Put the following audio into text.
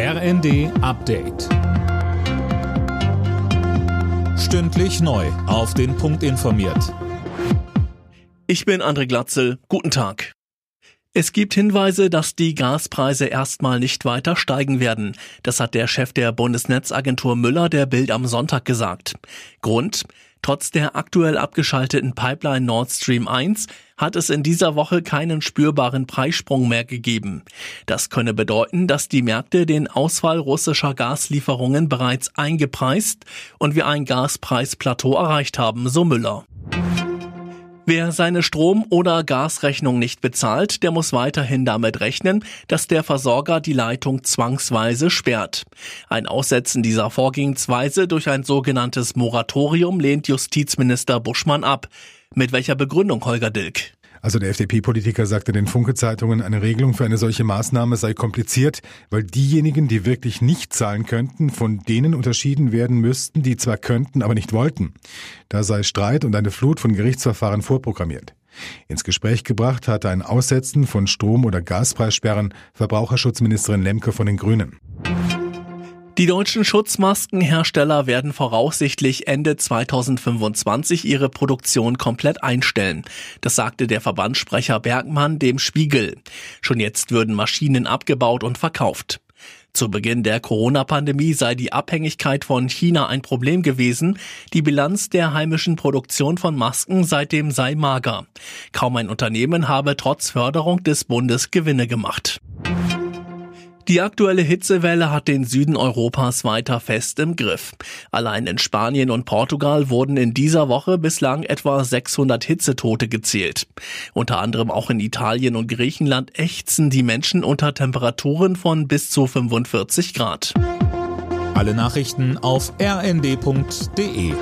RND Update. Stündlich neu. Auf den Punkt informiert. Ich bin André Glatzel. Guten Tag. Es gibt Hinweise, dass die Gaspreise erstmal nicht weiter steigen werden. Das hat der Chef der Bundesnetzagentur Müller der Bild am Sonntag gesagt. Grund? Trotz der aktuell abgeschalteten Pipeline Nord Stream 1 hat es in dieser Woche keinen spürbaren Preissprung mehr gegeben. Das könne bedeuten, dass die Märkte den Ausfall russischer Gaslieferungen bereits eingepreist und wir ein Gaspreisplateau erreicht haben, so Müller. Wer seine Strom- oder Gasrechnung nicht bezahlt, der muss weiterhin damit rechnen, dass der Versorger die Leitung zwangsweise sperrt. Ein Aussetzen dieser Vorgehensweise durch ein sogenanntes Moratorium lehnt Justizminister Buschmann ab. Mit welcher Begründung, Holger Dilk? Also der FDP-Politiker sagte den Funke-Zeitungen, eine Regelung für eine solche Maßnahme sei kompliziert, weil diejenigen, die wirklich nicht zahlen könnten, von denen unterschieden werden müssten, die zwar könnten, aber nicht wollten. Da sei Streit und eine Flut von Gerichtsverfahren vorprogrammiert. Ins Gespräch gebracht hatte ein Aussetzen von Strom- oder Gaspreissperren Verbraucherschutzministerin Lemke von den Grünen. Die deutschen Schutzmaskenhersteller werden voraussichtlich Ende 2025 ihre Produktion komplett einstellen. Das sagte der Verbandssprecher Bergmann dem Spiegel. Schon jetzt würden Maschinen abgebaut und verkauft. Zu Beginn der Corona-Pandemie sei die Abhängigkeit von China ein Problem gewesen. Die Bilanz der heimischen Produktion von Masken seitdem sei mager. Kaum ein Unternehmen habe trotz Förderung des Bundes Gewinne gemacht. Die aktuelle Hitzewelle hat den Süden Europas weiter fest im Griff. Allein in Spanien und Portugal wurden in dieser Woche bislang etwa 600 Hitzetote gezählt. Unter anderem auch in Italien und Griechenland ächzen die Menschen unter Temperaturen von bis zu 45 Grad. Alle Nachrichten auf rnd.de